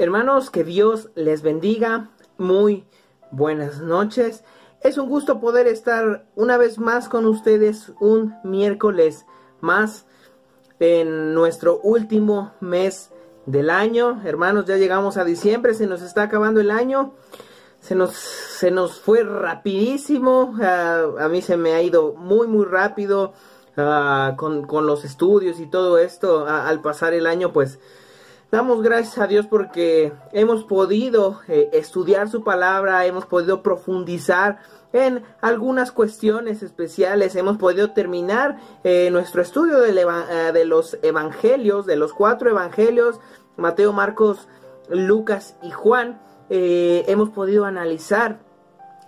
Hermanos, que Dios les bendiga. Muy buenas noches. Es un gusto poder estar una vez más con ustedes un miércoles más en nuestro último mes del año. Hermanos, ya llegamos a diciembre, se nos está acabando el año. Se nos, se nos fue rapidísimo. Ah, a mí se me ha ido muy, muy rápido ah, con, los estudios y todo esto. al pasar el año, pues damos gracias a Dios porque hemos podido eh, estudiar su palabra, hemos podido profundizar en algunas cuestiones especiales. Hemos podido terminar eh, nuestro estudio eh, de los evangelios, de los cuatro evangelios, Mateo, Marcos, Lucas y Juan. Hemos podido analizar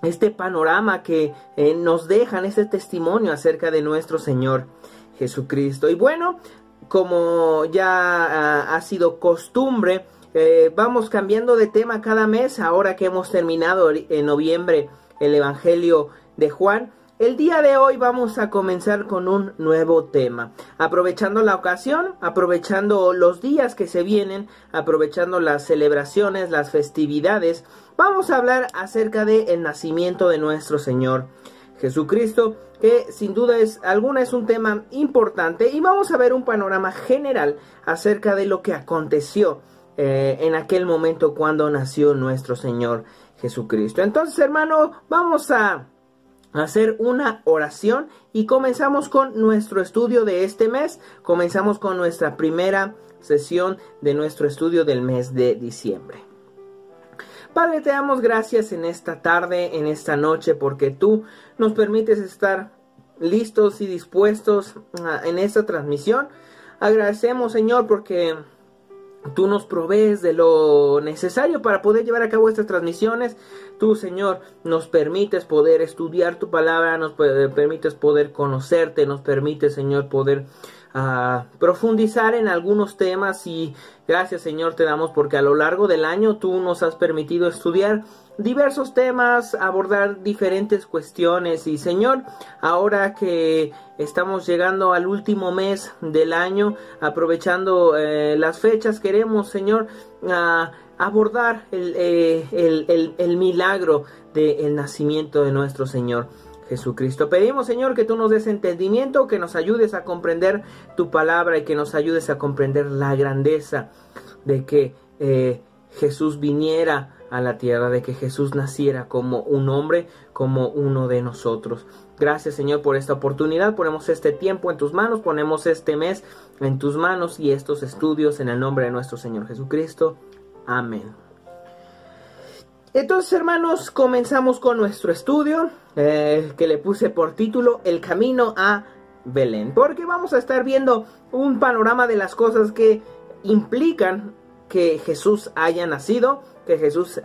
este panorama que nos dejan, este testimonio acerca de nuestro Señor Jesucristo. Y bueno, como ya ah, ha sido costumbre, vamos cambiando de tema cada mes, ahora que hemos terminado en noviembre el Evangelio de Juan. El día de hoy vamos a comenzar con un nuevo tema. Aprovechando la ocasión, aprovechando los días que se vienen, aprovechando las celebraciones, las festividades, vamos a hablar acerca del el nacimiento de nuestro Señor Jesucristo, que sin duda es alguna es un tema importante y vamos a ver un panorama general acerca de lo que aconteció eh, en aquel momento cuando nació nuestro Señor Jesucristo. Entonces, hermano, vamos a hacer una oración y comenzamos con nuestro estudio de este mes. Comenzamos con nuestra primera sesión de nuestro estudio del mes de diciembre. Padre, te damos gracias en esta tarde, en esta noche, porque tú nos permites estar listos y dispuestos ah, en esta transmisión. Agradecemos, Señor, porque Tú nos provees de lo necesario para poder llevar a cabo estas transmisiones. Tú, Señor, nos permites poder estudiar tu palabra, nos permites poder conocerte, nos permites, Señor, poder a profundizar en algunos temas y gracias Señor te damos porque a lo largo del año tú nos has permitido estudiar diversos temas, abordar diferentes cuestiones y Señor, ahora que estamos llegando al último mes del año, aprovechando eh, las fechas, queremos Señor abordar eh, el, el, el milagro del nacimiento de nuestro Señor. Jesucristo. Pedimos, Señor, que tú nos des entendimiento, que nos ayudes a comprender tu palabra y que nos ayudes a comprender la grandeza de que eh, Jesús viniera a la tierra, de que Jesús naciera como un hombre, como uno de nosotros. Gracias Señor por esta oportunidad, ponemos este tiempo en tus manos, ponemos este mes en tus manos y estos estudios en el nombre de nuestro Señor Jesucristo. Amén. Entonces, hermanos, comenzamos con nuestro estudio eh, que le puse por título El camino a Belén. Porque vamos a estar viendo un panorama de las cosas que implican que Jesús haya nacido, que Jesús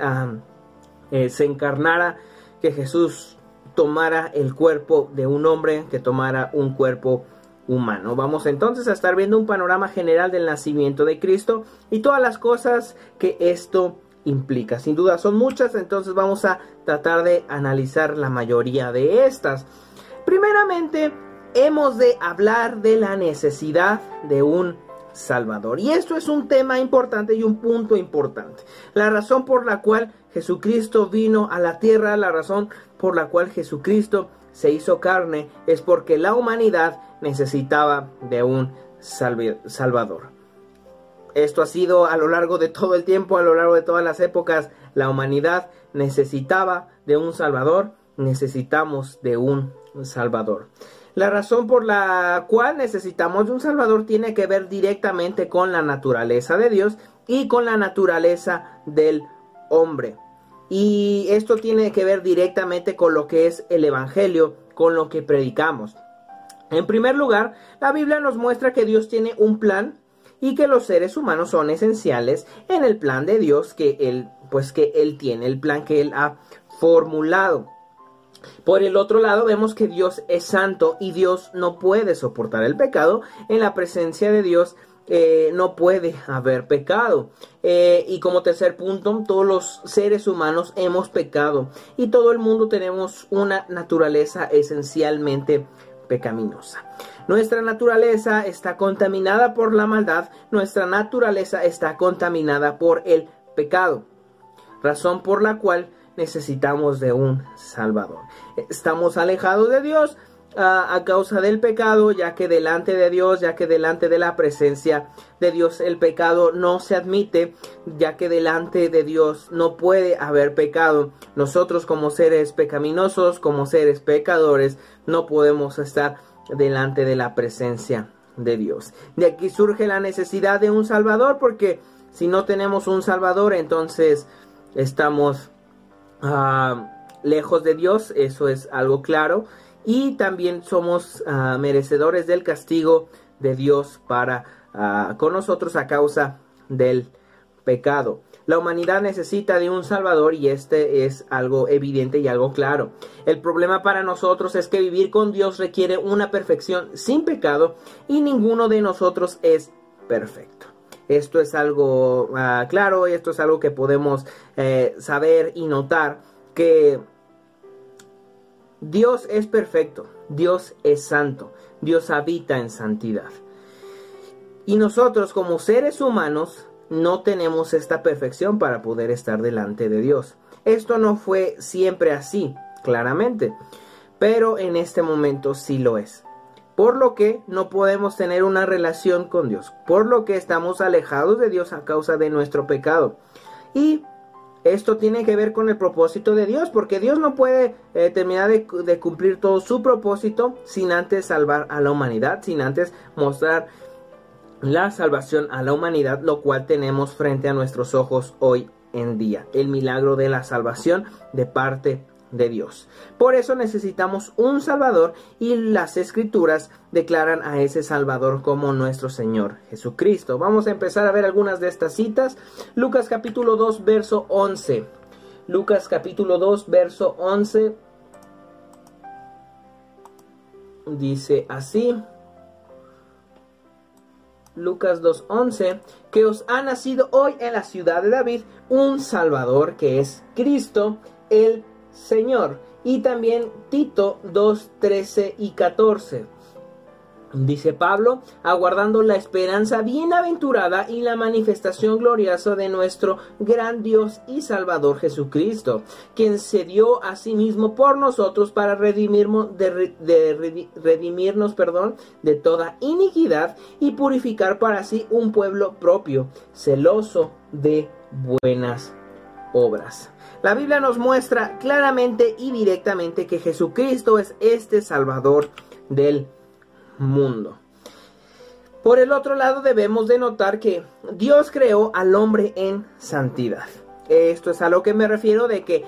eh, se encarnara, que Jesús tomara el cuerpo de un hombre, que tomara un cuerpo humano. Vamos entonces a estar viendo un panorama general del nacimiento de Cristo y todas las cosas que esto implica. Sin duda son muchas, entonces vamos a tratar de analizar la mayoría de estas. Primeramente, hemos de hablar de la necesidad de un Salvador. Y esto es un tema importante y un punto importante. La razón por la cual Jesucristo vino a la tierra, la razón por la cual Jesucristo se hizo carne, es porque la humanidad necesitaba de un Salvador. Esto ha sido a lo largo de todo el tiempo, a lo largo de todas las épocas. La humanidad necesitaba de un Salvador, necesitamos de un Salvador. La razón por la cual necesitamos de un Salvador tiene que ver directamente con la naturaleza de Dios y con la naturaleza del hombre. Y esto tiene que ver directamente con lo que es el Evangelio, con lo que predicamos. En primer lugar, la Biblia nos muestra que Dios tiene un plan y que los seres humanos son esenciales en el plan de Dios que él pues que él tiene, el plan que él ha formulado. Por el otro lado vemos que Dios es santo y Dios no puede soportar el pecado. En la presencia de Dios eh, no puede haber pecado. Eh, y como tercer punto, todos los seres humanos hemos pecado y todo el mundo tenemos una naturaleza esencialmente pecaminosa. Nuestra naturaleza está contaminada por la maldad, nuestra naturaleza está contaminada por el pecado, razón por la cual necesitamos de un Salvador. Estamos alejados de Dios a causa del pecado, ya que delante de Dios, ya que delante de la presencia de Dios el pecado no se admite, ya que delante de Dios no puede haber pecado. Nosotros como seres pecaminosos, como seres pecadores, no podemos estar delante de la presencia de Dios. De aquí surge la necesidad de un Salvador, porque si no tenemos un Salvador, entonces estamos ah, lejos de Dios, eso es algo claro y también somos ah, merecedores del castigo de Dios para ah, con nosotros a causa del pecado. La humanidad necesita de un Salvador y este es algo evidente y algo claro. El problema para nosotros es que vivir con Dios requiere una perfección sin pecado y ninguno de nosotros es perfecto. Esto es algo uh, claro, esto es algo que podemos eh, saber y notar que Dios es perfecto, Dios es santo, Dios habita en santidad. Y nosotros como seres humanos no tenemos esta perfección para poder estar delante de Dios. Esto no fue siempre así, claramente, pero en este momento sí lo es. Por lo que no podemos tener una relación con Dios, por lo que estamos alejados de Dios a causa de nuestro pecado. Y esto tiene que ver con el propósito de Dios, porque Dios no puede eh, terminar de, de, cumplir todo su propósito sin antes salvar a la humanidad, sin antes mostrar la salvación a la humanidad, lo cual tenemos frente a nuestros ojos hoy en día, el milagro de la salvación de parte de Dios. Por eso necesitamos un Salvador y las escrituras declaran a ese Salvador como nuestro Señor Jesucristo. Vamos a empezar a ver algunas de estas citas. Lucas capítulo 2 verso 11. Lucas capítulo 2 verso 11 dice así. Lucas 2.11, que os ha nacido hoy en la ciudad de David un Salvador que es Cristo el Señor. Y también Tito 2, 13 y 14. Dice Pablo, aguardando la esperanza bienaventurada y la manifestación gloriosa de nuestro gran Dios y Salvador Jesucristo, quien se dio a sí mismo por nosotros para redimirnos, de, redimirnos perdón, de toda iniquidad y purificar para sí un pueblo propio, celoso de buenas La Biblia nos muestra claramente y directamente que Jesucristo es este Salvador del mundo. Por el otro lado debemos de notar que Dios creó al hombre en santidad. Esto es a lo que me refiero de que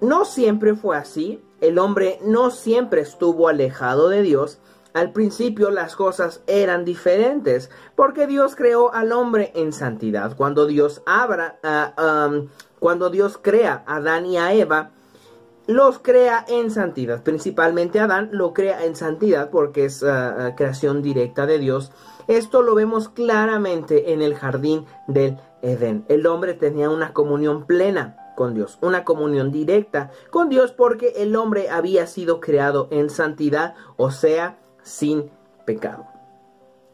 no siempre fue así. El hombre no siempre estuvo alejado de Dios. Al principio las cosas eran diferentes porque Dios creó al hombre en santidad. Cuando Dios abra, uh, cuando Dios crea a Adán y a Eva, los crea en santidad. Principalmente Adán lo crea en santidad porque es ah, ah, creación directa de Dios. Esto lo vemos claramente en el jardín del Edén. El hombre tenía una comunión plena con Dios, una comunión directa con Dios porque el hombre había sido creado en santidad, o sea, sin pecado.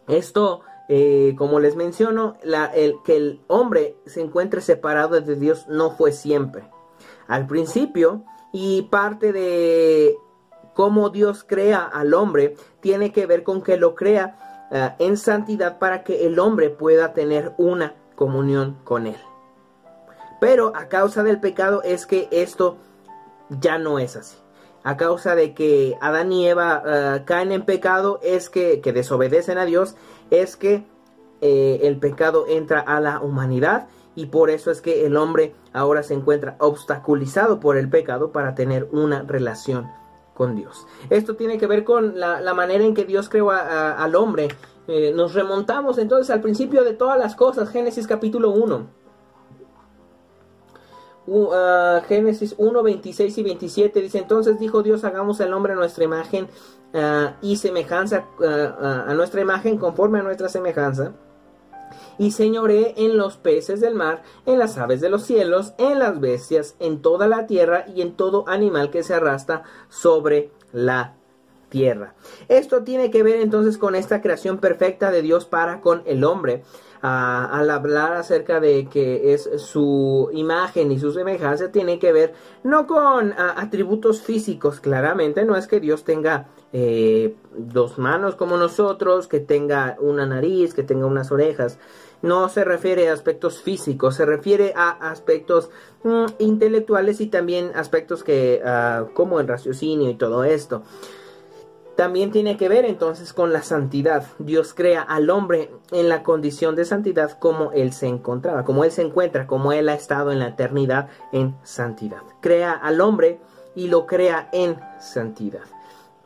Esto eh, como les menciono, el, que el hombre se encuentre separado de Dios no fue siempre. Al principio, y parte de cómo Dios crea al hombre, tiene que ver con que lo crea eh, en santidad para que el hombre pueda tener una comunión con él. Pero a causa del pecado es que esto ya no es así. A causa de que Adán y Eva eh, caen en pecado, es que, que desobedecen a Dios, es que eh, el pecado entra a la humanidad y por eso es que el hombre ahora se encuentra obstaculizado por el pecado para tener una relación con Dios. Esto tiene que ver con la, manera en que Dios creó al hombre. Eh, nos remontamos entonces al principio de todas las cosas, Génesis capítulo 1. Uh, Génesis 1, 26 y 27 dice, entonces dijo Dios, hagamos al hombre nuestra imagen uh, y semejanza, uh, a nuestra imagen conforme a nuestra semejanza. Y señoré en los peces del mar, en las aves de los cielos, en las bestias, en toda la tierra y en todo animal que se arrastra sobre la tierra. Esto tiene que ver entonces con esta creación perfecta de Dios para con el hombre. Al hablar acerca de que es su imagen y su semejanza, tiene que ver no con atributos físicos, claramente, no es que Dios tenga eh, dos manos como nosotros, que tenga una nariz, que tenga unas orejas. No se refiere a aspectos físicos, se refiere a aspectos mm, intelectuales y también aspectos que, ah, como el raciocinio y todo esto también tiene que ver entonces con la santidad. Dios crea al hombre en la condición de santidad como él se encontraba, como él se encuentra, como él ha estado en la eternidad en santidad. Crea al hombre y lo crea en santidad.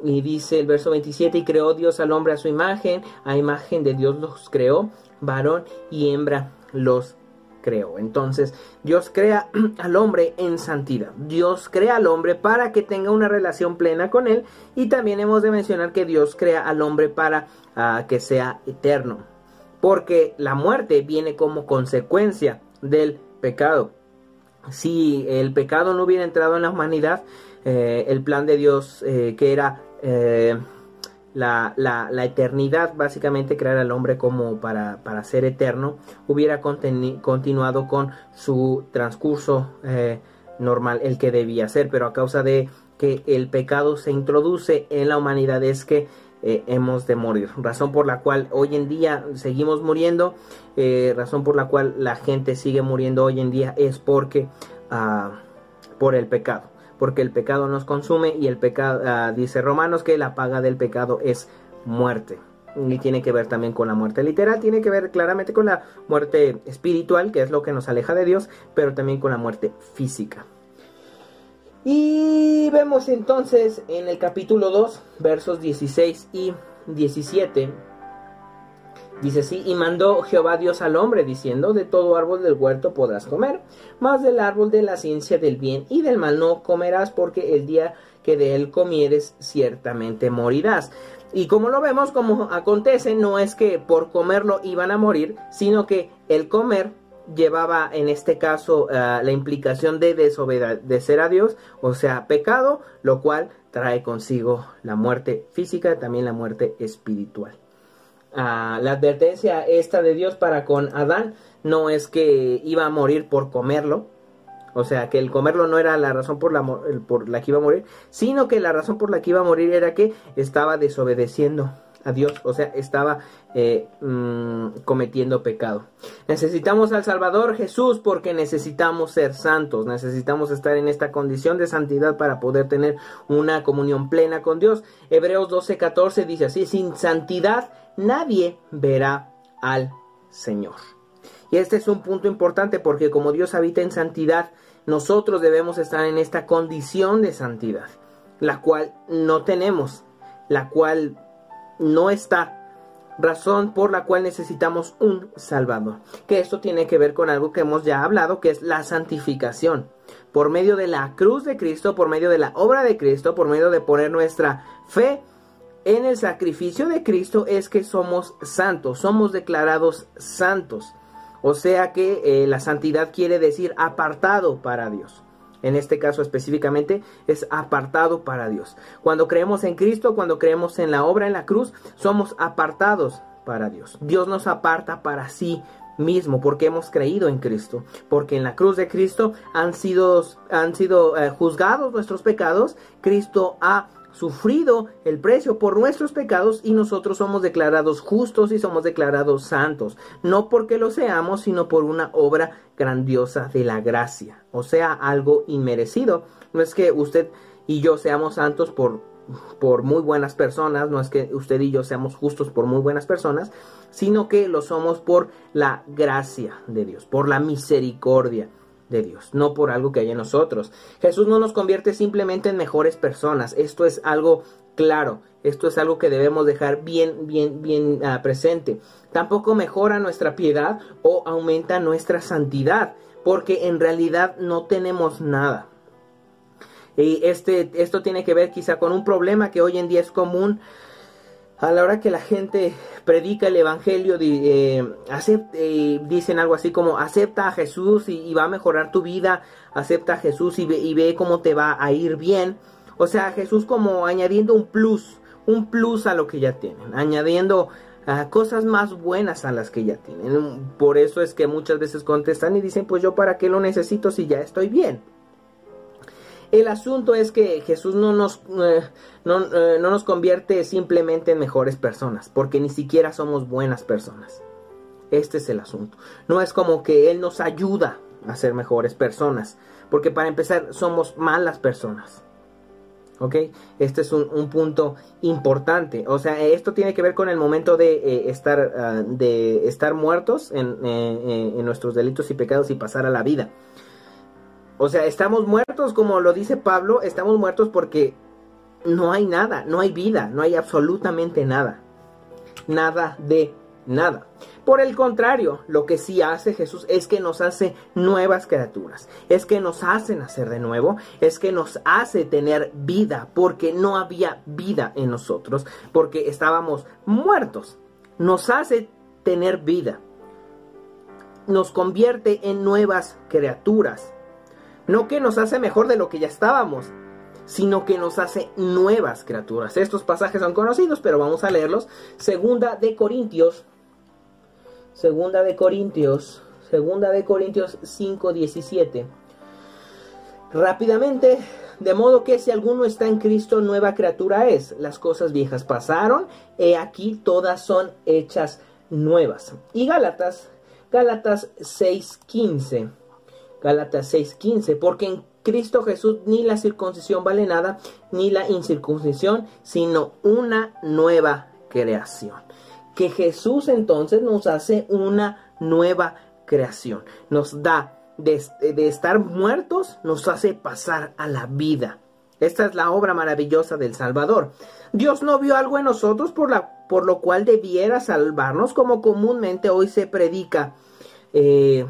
Y dice el verso 27, y creó Dios al hombre a su imagen, a imagen de Dios los creó, varón y hembra los creó. Entonces, Dios crea al hombre en santidad. Dios crea al hombre para que tenga una relación plena con él. Y también hemos de mencionar que Dios crea al hombre para ah, que sea eterno. Porque la muerte viene como consecuencia del pecado. Si el pecado no hubiera entrado en la humanidad, eh, el plan de Dios eh, que era eh, la, la, eternidad, básicamente crear al hombre como para, para ser eterno, hubiera continuado con su transcurso eh, normal, el que debía ser, pero a causa de que el pecado se introduce en la humanidad es que eh, hemos de morir. Razón por la cual hoy en día seguimos muriendo, eh, razón por la cual la gente sigue muriendo hoy en día es porque uh, por el pecado porque el pecado nos consume y el pecado, ah, dice Romanos que la paga del pecado es muerte. Y tiene que ver también con la muerte literal, tiene que ver claramente con la muerte espiritual, que es lo que nos aleja de Dios, pero también con la muerte física. Y vemos entonces en el capítulo 2, versos 16 y 17, Dice así, y mandó Jehová Dios al hombre, diciendo, de todo árbol del huerto podrás comer, mas del árbol de la ciencia del bien y del mal no comerás, porque el día que de él comieres ciertamente morirás. Y como lo vemos, como acontece, no es que por comerlo iban a morir, sino que el comer llevaba en este caso eh, la implicación de desobedecer a Dios, o sea, pecado, lo cual trae consigo la muerte física, también la muerte espiritual la advertencia esta de Dios para con Adán no es que iba a morir por comerlo, o sea, que el comerlo no era la razón por la, por la que iba a morir, sino que la razón por la que iba a morir era que estaba desobedeciendo a Dios, o sea, estaba eh, mm, cometiendo pecado. Necesitamos al Salvador Jesús porque necesitamos ser santos, necesitamos estar en esta condición de santidad para poder tener una comunión plena con Dios. Hebreos 12:14 dice así, sin santidad nadie verá al Señor. Y este es un punto importante porque como Dios habita en santidad, nosotros debemos estar en esta condición de santidad, la cual no tenemos, la cual no está. Razón por la cual necesitamos un Salvador. Que esto tiene que ver con algo que hemos ya hablado, que es la santificación. Por medio de la cruz de Cristo, por medio de la obra de Cristo, por medio de poner nuestra fe en el sacrificio de Cristo, es que somos santos, somos declarados santos. O sea que eh, la santidad quiere decir apartado para Dios en este caso específicamente, es apartado para Dios. Cuando creemos en Cristo, cuando creemos en la obra en la cruz, somos apartados para Dios. Dios nos aparta para sí mismo porque hemos creído en Cristo, porque en la cruz de Cristo han sido, han sido eh, juzgados nuestros pecados, Cristo ha sufrido el precio por nuestros pecados y nosotros somos declarados justos y somos declarados santos, no porque lo seamos, sino por una obra grandiosa de la gracia, o sea, algo inmerecido. No es que usted y yo seamos santos por por muy buenas personas, no es que usted y yo seamos justos por muy buenas personas, sino que lo somos por la gracia de Dios, por la misericordia de Dios, no por algo que hay en nosotros. Jesús no nos convierte simplemente en mejores personas, esto es algo claro, esto es algo que debemos dejar bien, bien, bien uh, presente. Tampoco mejora nuestra piedad o aumenta nuestra santidad, porque en realidad no tenemos nada. Y este, esto tiene que ver quizá con un problema que hoy en día es común a la hora que la gente predica el evangelio, eh, eh, dicen algo así como acepta a Jesús y, va a mejorar tu vida, acepta a Jesús y ve, y ve cómo te va a ir bien. O sea, Jesús como añadiendo un plus, un plus a lo que ya tienen, añadiendo cosas más buenas a las que ya tienen. Por eso es que muchas veces contestan y dicen, pues yo para qué lo necesito si ya estoy bien. El asunto es que Jesús no nos, eh, no, eh, no nos convierte simplemente en mejores personas, porque ni siquiera somos buenas personas. Este es el asunto. No es como que Él nos ayuda a ser mejores personas, porque para empezar somos malas personas. ¿Ok? Este es un, punto importante. O sea, esto tiene que ver con el momento de, eh, estar, ah, de estar muertos en, en nuestros delitos y pecados y pasar a la vida. O sea, estamos muertos, como lo dice Pablo, estamos muertos porque no hay nada, no hay vida, no hay absolutamente nada. Nada de nada. Por el contrario, lo que sí hace Jesús es que nos hace nuevas criaturas, es que nos hace nacer de nuevo, es que nos hace tener vida, porque no había vida en nosotros, porque estábamos muertos. Nos hace tener vida, nos convierte en nuevas criaturas. No que nos hace mejor de lo que ya estábamos, sino que nos hace nuevas criaturas. Estos pasajes son conocidos, pero vamos a leerlos. Segunda de Corintios. Segunda de Corintios. Segunda de Corintios 5:17. Rápidamente, de modo que si alguno está en Cristo, nueva criatura es. Las cosas viejas pasaron, he aquí todas son hechas nuevas. Y Gálatas, Gálatas 6:15. Gálatas 6:15, porque en Cristo Jesús ni la circuncisión vale nada, ni la incircuncisión, sino una nueva creación. Que Jesús entonces nos hace una nueva creación, nos da de, estar muertos, nos hace pasar a la vida. Esta es la obra maravillosa del Salvador. Dios no vio algo en nosotros por, la, por lo cual debiera salvarnos, como comúnmente hoy se predica. Eh,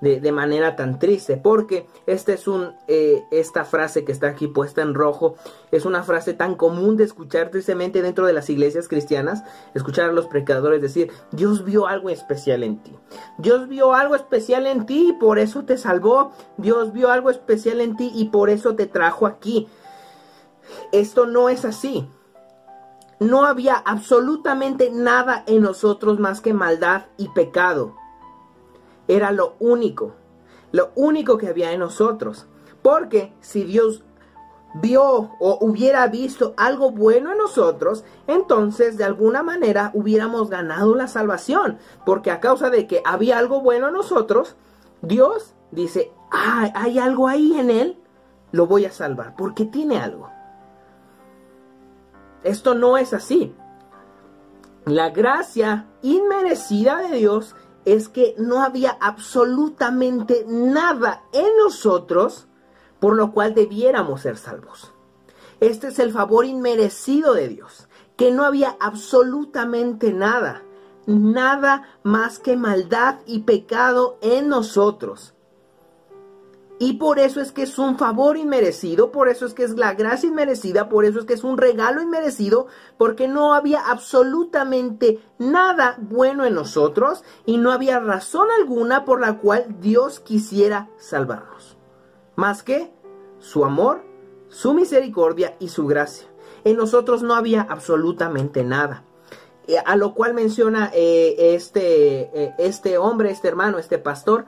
de, manera tan triste, porque esta es un, eh, esta frase que está aquí puesta en rojo, es una frase tan común de escuchar tristemente dentro de las iglesias cristianas, escuchar a los predicadores decir, Dios vio algo especial en ti, Dios vio algo especial en ti y por eso te salvó, Dios vio algo especial en ti y por eso te trajo aquí. Esto no es así. No había absolutamente nada en nosotros más que maldad y pecado era lo único, lo único que había en nosotros. Porque si Dios vio o hubiera visto algo bueno en nosotros, entonces de alguna manera hubiéramos ganado la salvación. Porque a causa de que había algo bueno en nosotros, Dios dice, ah, hay algo ahí en él, lo voy a salvar, porque tiene algo. Esto no es así. La gracia inmerecida de Dios es que no había absolutamente nada en nosotros por lo cual debiéramos ser salvos. Este es el favor inmerecido de Dios, que no había absolutamente nada, nada más que maldad y pecado en nosotros. Y por eso es que es un favor inmerecido, por eso es que es la gracia inmerecida, por eso es que es un regalo inmerecido, porque no había absolutamente nada bueno en nosotros y no había razón alguna por la cual Dios quisiera salvarnos. Más que su amor, su misericordia y su gracia. En nosotros no había absolutamente nada. Eh, a lo cual menciona eh, este, eh, este hombre, este hermano, este pastor,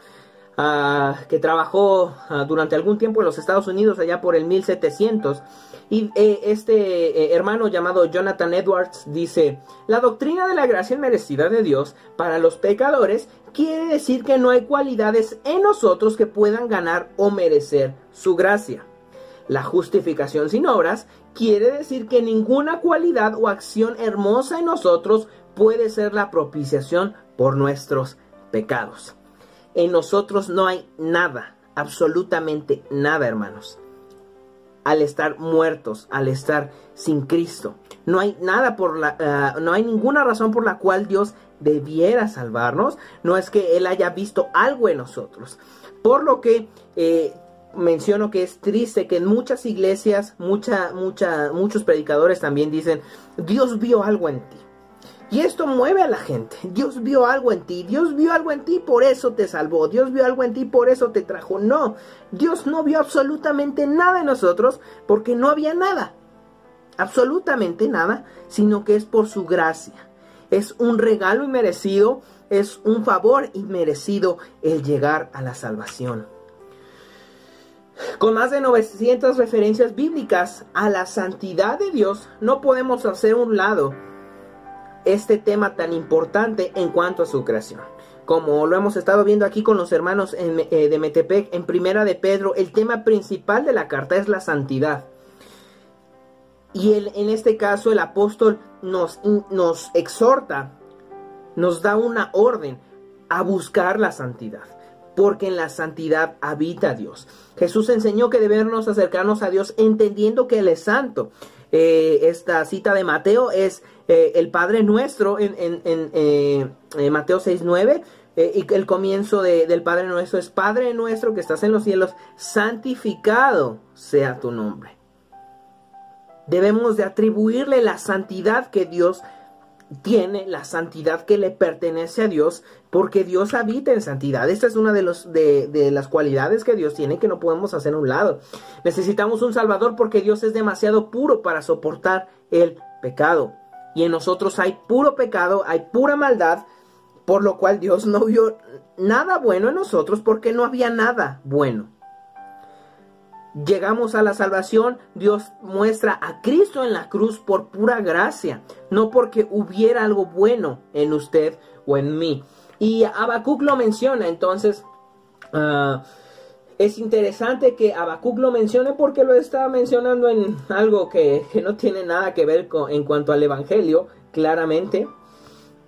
Ah, que trabajó ah, durante algún tiempo en los Estados Unidos, allá por el 1700. Y eh, este eh, hermano llamado Jonathan Edwards dice, la doctrina de la gracia merecida de Dios para los pecadores quiere decir que no hay cualidades en nosotros que puedan ganar o merecer su gracia. La justificación sin obras quiere decir que ninguna cualidad o acción hermosa en nosotros puede ser la propiciación por nuestros pecados. En nosotros no hay nada, absolutamente nada, hermanos. Al estar muertos, al estar sin Cristo, no hay nada por la, ah, no hay ninguna razón por la cual Dios debiera salvarnos. No es que Él haya visto algo en nosotros. Por lo que eh, menciono que es triste que en muchas iglesias, mucha, mucha, muchos predicadores también dicen, Dios vio algo en ti. Y esto mueve a la gente. Dios vio algo en ti. Dios vio algo en ti, por eso te salvó. Dios vio algo en ti, por eso te trajo. No, Dios no vio absolutamente nada en nosotros porque no había nada. Absolutamente nada, sino que es por su gracia. Es un regalo inmerecido, es un favor inmerecido el llegar a la salvación. Con más de 900 referencias bíblicas a la santidad de Dios, no podemos hacer un lado este tema tan importante en cuanto a su creación. Como lo hemos estado viendo aquí con los hermanos eh, de Metepec, en Primera de Pedro, el tema principal de la carta es la santidad. Y en este caso el apóstol nos, nos exhorta, nos da una orden a buscar la santidad, porque en la santidad habita Dios. Jesús enseñó que debemos acercarnos a Dios entendiendo que Él es santo. Eh, esta cita de Mateo es eh, el Padre Nuestro en, en, en eh, Mateo 6.9 y el comienzo del Padre Nuestro es Padre Nuestro que estás en los cielos, santificado sea tu nombre. Debemos de atribuirle la santidad que Dios tiene, la santidad que le pertenece a Dios, porque Dios habita en santidad. Esta es una de, los, de, de las cualidades que Dios tiene que no podemos hacer a un lado. Necesitamos un Salvador porque Dios es demasiado puro para soportar el pecado. Y en nosotros hay puro pecado, hay pura maldad, por lo cual Dios no vio nada bueno en nosotros porque no había nada bueno llegamos a la salvación, Dios muestra a Cristo en la cruz por pura gracia, no porque hubiera algo bueno en usted o en mí. Y Habacuc lo menciona, entonces ah, es interesante que Habacuc lo mencione porque lo está mencionando en algo que, no tiene nada que ver con, en cuanto al Evangelio, claramente.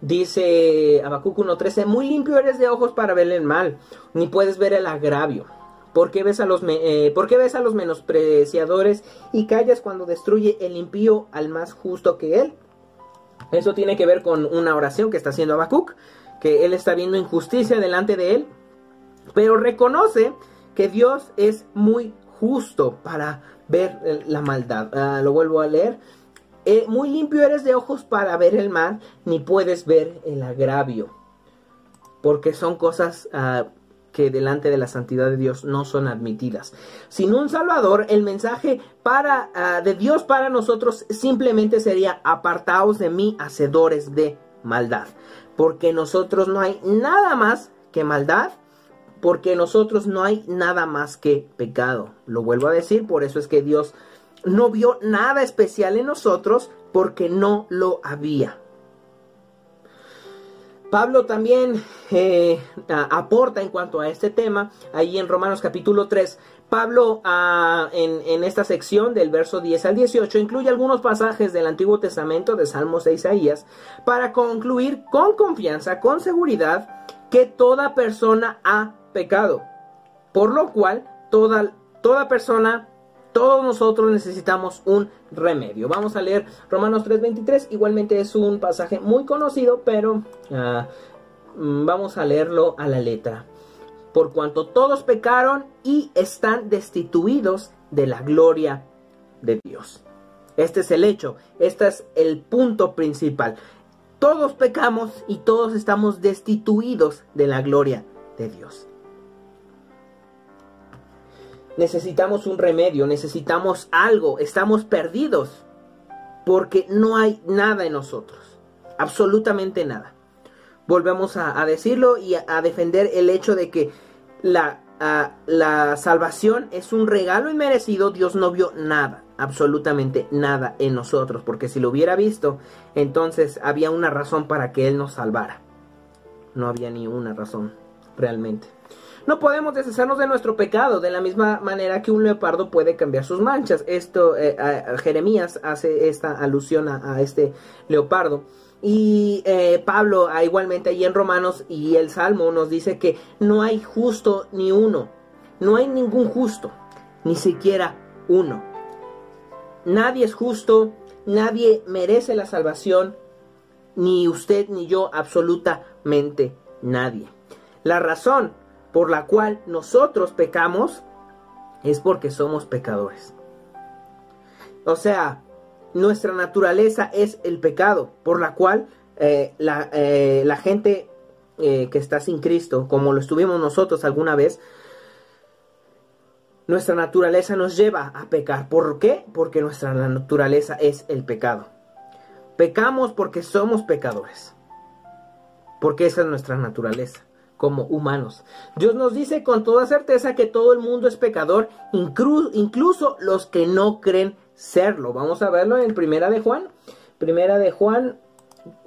Dice Habacuc 1.13, muy limpio eres de ojos para ver el mal, ni puedes ver el agravio. ¿Por qué, ves a los eh, ves a los menospreciadores y callas cuando destruye el impío al más justo que él? Eso tiene que ver con una oración que está haciendo Habacuc, que él está viendo injusticia delante de él, pero reconoce que Dios es muy justo para ver la maldad. Ah, lo vuelvo a leer. Eh, muy limpio eres de ojos para ver el mal, ni puedes ver el agravio. Porque son cosas ah, delante de la santidad de Dios no son admitidas. Sin un Salvador, el mensaje para, ah, de Dios para nosotros simplemente sería apartaos de mí, hacedores de maldad. Porque nosotros no hay nada más que maldad, porque nosotros no hay nada más que pecado. Lo vuelvo a decir, por eso es que Dios no vio nada especial en nosotros, porque no lo había. Pablo también eh, aporta en cuanto a este tema, ahí en Romanos capítulo 3, Pablo ah, en, esta sección del verso 10 al 18 incluye algunos pasajes del Antiguo Testamento de Salmos de Isaías para concluir con confianza, con seguridad, que toda persona ha pecado, por lo cual toda, toda persona todos nosotros necesitamos un remedio. Vamos a leer Romanos 3:23. Igualmente es un pasaje muy conocido, pero ah, mm, vamos a leerlo a la letra. Por cuanto todos pecaron y están destituidos de la gloria de Dios. Este es el hecho, este es el punto principal. Todos pecamos y todos estamos destituidos de la gloria de Dios necesitamos un remedio, necesitamos algo, estamos perdidos porque no hay nada en nosotros, absolutamente nada. Volvemos a, decirlo y a, defender el hecho de que la, la salvación es un regalo inmerecido, Dios no vio nada, absolutamente nada en nosotros, porque si lo hubiera visto, entonces había una razón para que Él nos salvara. No había ni una razón realmente. No podemos deshacernos de nuestro pecado de la misma manera que un leopardo puede cambiar sus manchas. Esto, eh, Jeremías hace esta alusión a, este leopardo. Y eh, Pablo, ah, igualmente ahí en Romanos y el Salmo nos dice que no hay justo ni uno. No hay ningún justo, ni siquiera uno. Nadie es justo, nadie merece la salvación, ni usted ni yo, absolutamente nadie. La razón por la cual nosotros pecamos es porque somos pecadores. O sea, nuestra naturaleza es el pecado, por la cual eh, eh, la, gente eh, que está sin Cristo, como lo estuvimos nosotros alguna vez, nuestra naturaleza nos lleva a pecar. ¿Por qué? Porque nuestra naturaleza es el pecado. Pecamos porque somos pecadores. Porque esa es nuestra naturaleza como humanos. Dios nos dice con toda certeza que todo el mundo es pecador, incluso los que no creen serlo. Vamos a verlo en Primera de Juan. Primera de Juan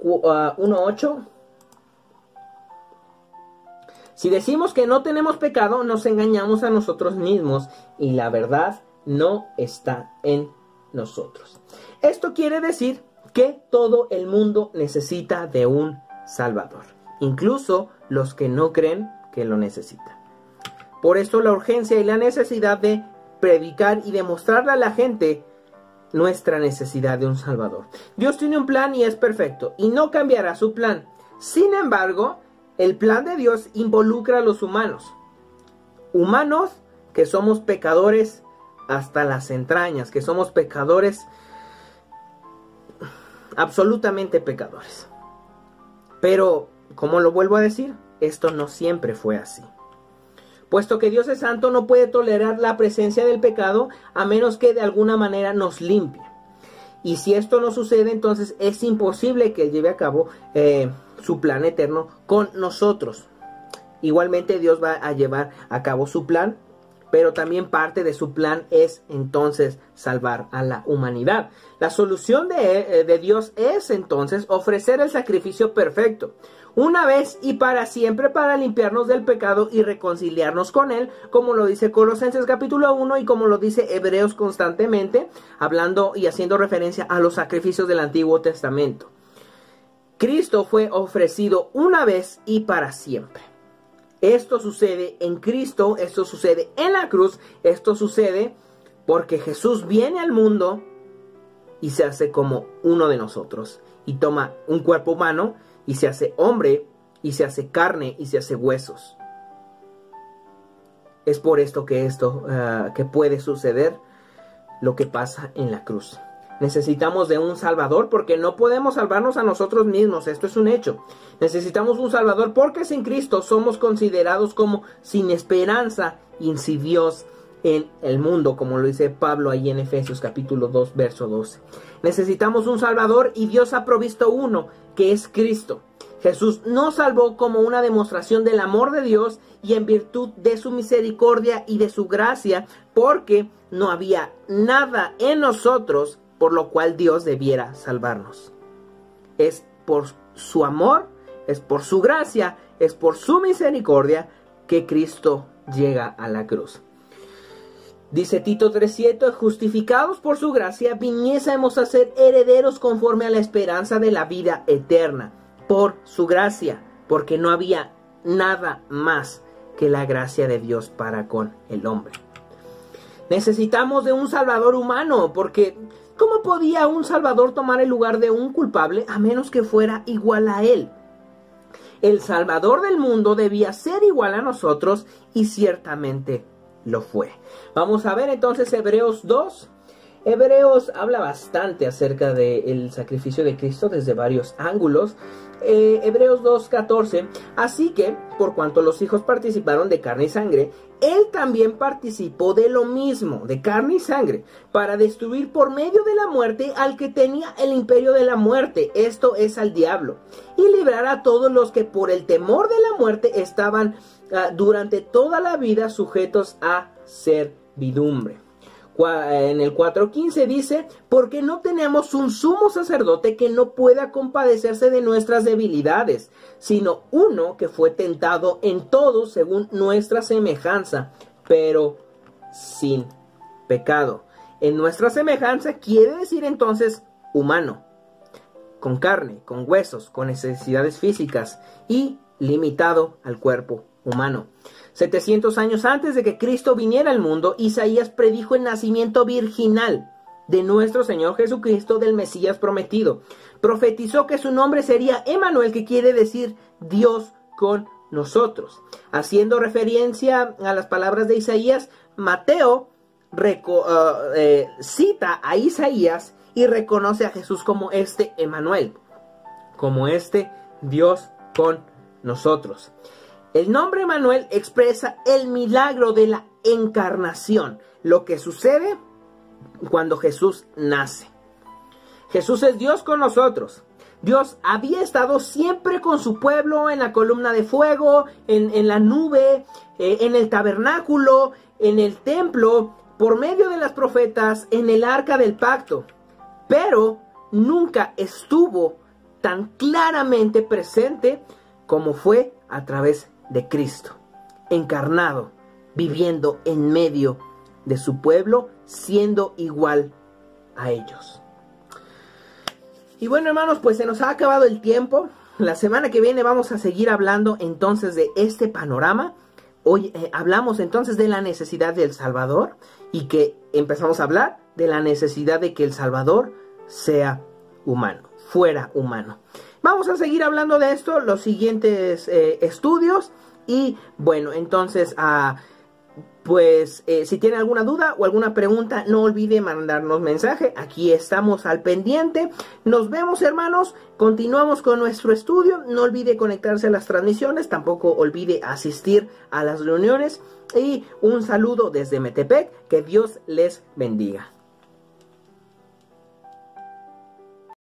1.8. Ah, si decimos que no tenemos pecado, nos engañamos a nosotros mismos y la verdad no está en nosotros. Esto quiere decir que todo el mundo necesita de un Salvador incluso los que no creen que lo necesitan. Por eso la urgencia y la necesidad de predicar y demostrarle a la gente nuestra necesidad de un Salvador. Dios tiene un plan y es perfecto y no cambiará su plan. Sin embargo, el plan de Dios involucra a los humanos. Humanos que somos pecadores hasta las entrañas, que somos pecadores, absolutamente pecadores. Pero como lo vuelvo a decir, esto no siempre fue así. Puesto que Dios es santo, no puede tolerar la presencia del pecado a menos que de alguna manera nos limpie. Y si esto no sucede, entonces es imposible que lleve a cabo eh, su plan eterno con nosotros. Igualmente Dios va a llevar a cabo su plan pero también parte de su plan es entonces salvar a la humanidad. La solución de, eh, de, Dios es entonces ofrecer el sacrificio perfecto, una vez y para siempre para limpiarnos del pecado y reconciliarnos con Él, como lo dice Colosenses capítulo 1 y como lo dice Hebreos constantemente, hablando y haciendo referencia a los sacrificios del Antiguo Testamento. Cristo fue ofrecido una vez y para siempre. Esto sucede en Cristo, esto sucede en la cruz, esto sucede porque Jesús viene al mundo y se hace como uno de nosotros y toma un cuerpo humano y se hace hombre y se hace carne y se hace huesos. Es por esto que esto ah, que puede suceder lo que pasa en la cruz. Necesitamos de un Salvador porque no podemos salvarnos a nosotros mismos, esto es un hecho. Necesitamos un Salvador porque sin Cristo somos considerados como sin esperanza y sin Dios en el mundo, como lo dice Pablo ahí en Efesios capítulo 2, verso 12. Necesitamos un Salvador y Dios ha provisto uno, que es Cristo. Jesús nos salvó como una demostración del amor de Dios y en virtud de su misericordia y de su gracia, porque no había nada en nosotros por lo cual Dios debiera salvarnos. Es por su amor, es por su gracia, es por su misericordia que Cristo llega a la cruz. Dice Tito 3:7, justificados por su gracia, viniésemos a ser herederos conforme a la esperanza de la vida eterna, por su gracia, porque no había nada más que la gracia de Dios para con el hombre. Necesitamos de un Salvador humano, porque ¿cómo podía un Salvador tomar el lugar de un culpable a menos que fuera igual a él? El Salvador del mundo debía ser igual a nosotros y ciertamente lo fue. Vamos a ver entonces Hebreos 2. Hebreos habla bastante acerca del sacrificio de Cristo desde varios ángulos. Eh, Hebreos 2.14. Así que, por cuanto los hijos participaron de carne y sangre, él también participó de lo mismo, de carne y sangre, para destruir por medio de la muerte al que tenía el imperio de la muerte, esto es al diablo, y librar a todos los que por el temor de la muerte estaban durante toda la vida sujetos a servidumbre. En el 4.15 dice, porque no tenemos un sumo sacerdote que no pueda compadecerse de nuestras debilidades, sino uno que fue tentado en todo según nuestra semejanza, pero sin pecado. En nuestra semejanza quiere decir entonces humano, con carne, con huesos, con necesidades físicas y limitado al cuerpo humano. 700 años antes de que Cristo viniera al mundo, Isaías predijo el nacimiento virginal de nuestro Señor Jesucristo del Mesías prometido. Profetizó que su nombre sería Emanuel, que quiere decir Dios con nosotros. Haciendo referencia a las palabras de Isaías, Mateo uh, eh, cita a Isaías y reconoce a Jesús como este Emanuel, como este Dios con nosotros. El nombre Manuel expresa el milagro de la encarnación, lo que sucede cuando Jesús nace. Jesús es Dios con nosotros. Dios había estado siempre con su pueblo en la columna de fuego, en, la nube, eh, en el tabernáculo, en el templo, por medio de las profetas, en el arca del pacto. Pero nunca estuvo tan claramente presente como fue a través de Cristo, encarnado, viviendo en medio de su pueblo, siendo igual a ellos. Y bueno hermanos, pues se nos ha acabado el tiempo. La semana que viene vamos a seguir hablando entonces de este panorama. Hoy eh, hablamos entonces de la necesidad del Salvador y que empezamos a hablar de la necesidad de que el Salvador sea humano, fuera humano. Vamos a seguir hablando de esto, los siguientes eh, estudios y bueno, entonces. Ah, pues eh, si tiene alguna duda o alguna pregunta, no olvide mandarnos mensaje. Aquí estamos al pendiente. Nos vemos, hermanos. Continuamos con nuestro estudio. No olvide conectarse a las transmisiones. Tampoco olvide asistir a las reuniones. Y un saludo desde Metepec. Que Dios les bendiga.